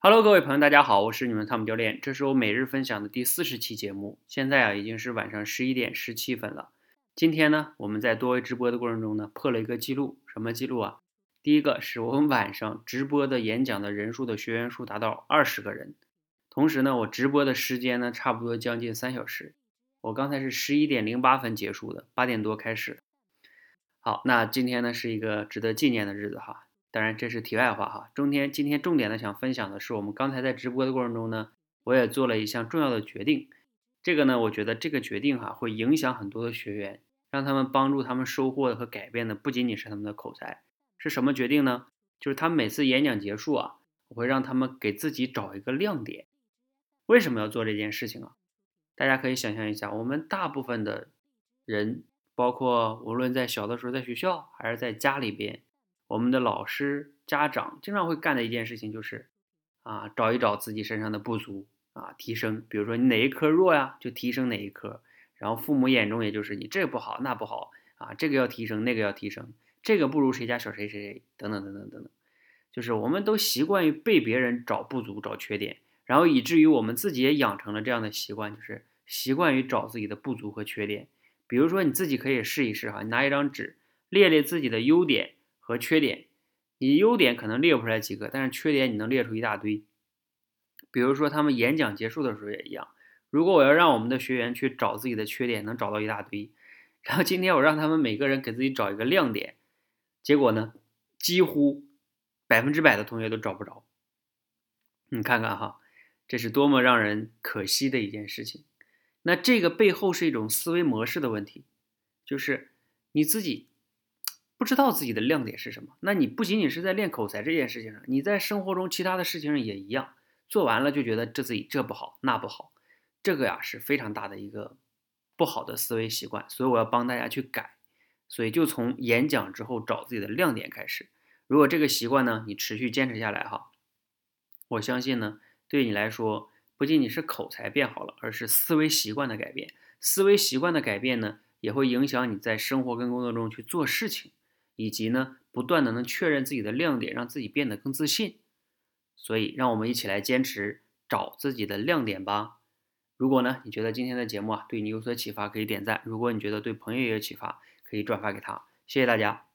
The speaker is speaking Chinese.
Hello，各位朋友，大家好，我是你们汤姆教练，这是我每日分享的第四十期节目。现在啊，已经是晚上十一点十七分了。今天呢，我们在多维直播的过程中呢，破了一个记录，什么记录啊？第一个是我们晚上直播的演讲的人数的学员数达到二十个人，同时呢，我直播的时间呢，差不多将近三小时。我刚才是十一点零八分结束的，八点多开始。好，那今天呢，是一个值得纪念的日子哈。当然，这是题外话哈。中天今天重点的想分享的是，我们刚才在直播的过程中呢，我也做了一项重要的决定。这个呢，我觉得这个决定哈，会影响很多的学员，让他们帮助他们收获和改变的不仅仅是他们的口才。是什么决定呢？就是他们每次演讲结束啊，我会让他们给自己找一个亮点。为什么要做这件事情啊？大家可以想象一下，我们大部分的人，包括无论在小的时候在学校还是在家里边。我们的老师、家长经常会干的一件事情就是，啊，找一找自己身上的不足啊，提升。比如说你哪一科弱呀，就提升哪一科。然后父母眼中也就是你这不好那不好啊，这个要提升，那个要提升，这个不如谁家小谁谁谁等等等等等等。就是我们都习惯于被别人找不足、找缺点，然后以至于我们自己也养成了这样的习惯，就是习惯于找自己的不足和缺点。比如说你自己可以试一试哈，你拿一张纸列列自己的优点。和缺点，你优点可能列不出来几个，但是缺点你能列出一大堆。比如说他们演讲结束的时候也一样，如果我要让我们的学员去找自己的缺点，能找到一大堆。然后今天我让他们每个人给自己找一个亮点，结果呢，几乎百分之百的同学都找不着。你看看哈，这是多么让人可惜的一件事情。那这个背后是一种思维模式的问题，就是你自己。不知道自己的亮点是什么，那你不仅仅是在练口才这件事情上，你在生活中其他的事情上也一样，做完了就觉得这自己这不好那不好，这个呀是非常大的一个不好的思维习惯，所以我要帮大家去改，所以就从演讲之后找自己的亮点开始。如果这个习惯呢，你持续坚持下来哈，我相信呢，对你来说不仅仅是口才变好了，而是思维习惯的改变。思维习惯的改变呢，也会影响你在生活跟工作中去做事情。以及呢，不断的能确认自己的亮点，让自己变得更自信。所以，让我们一起来坚持找自己的亮点吧。如果呢，你觉得今天的节目啊对你有所启发，可以点赞；如果你觉得对朋友也有启发，可以转发给他。谢谢大家。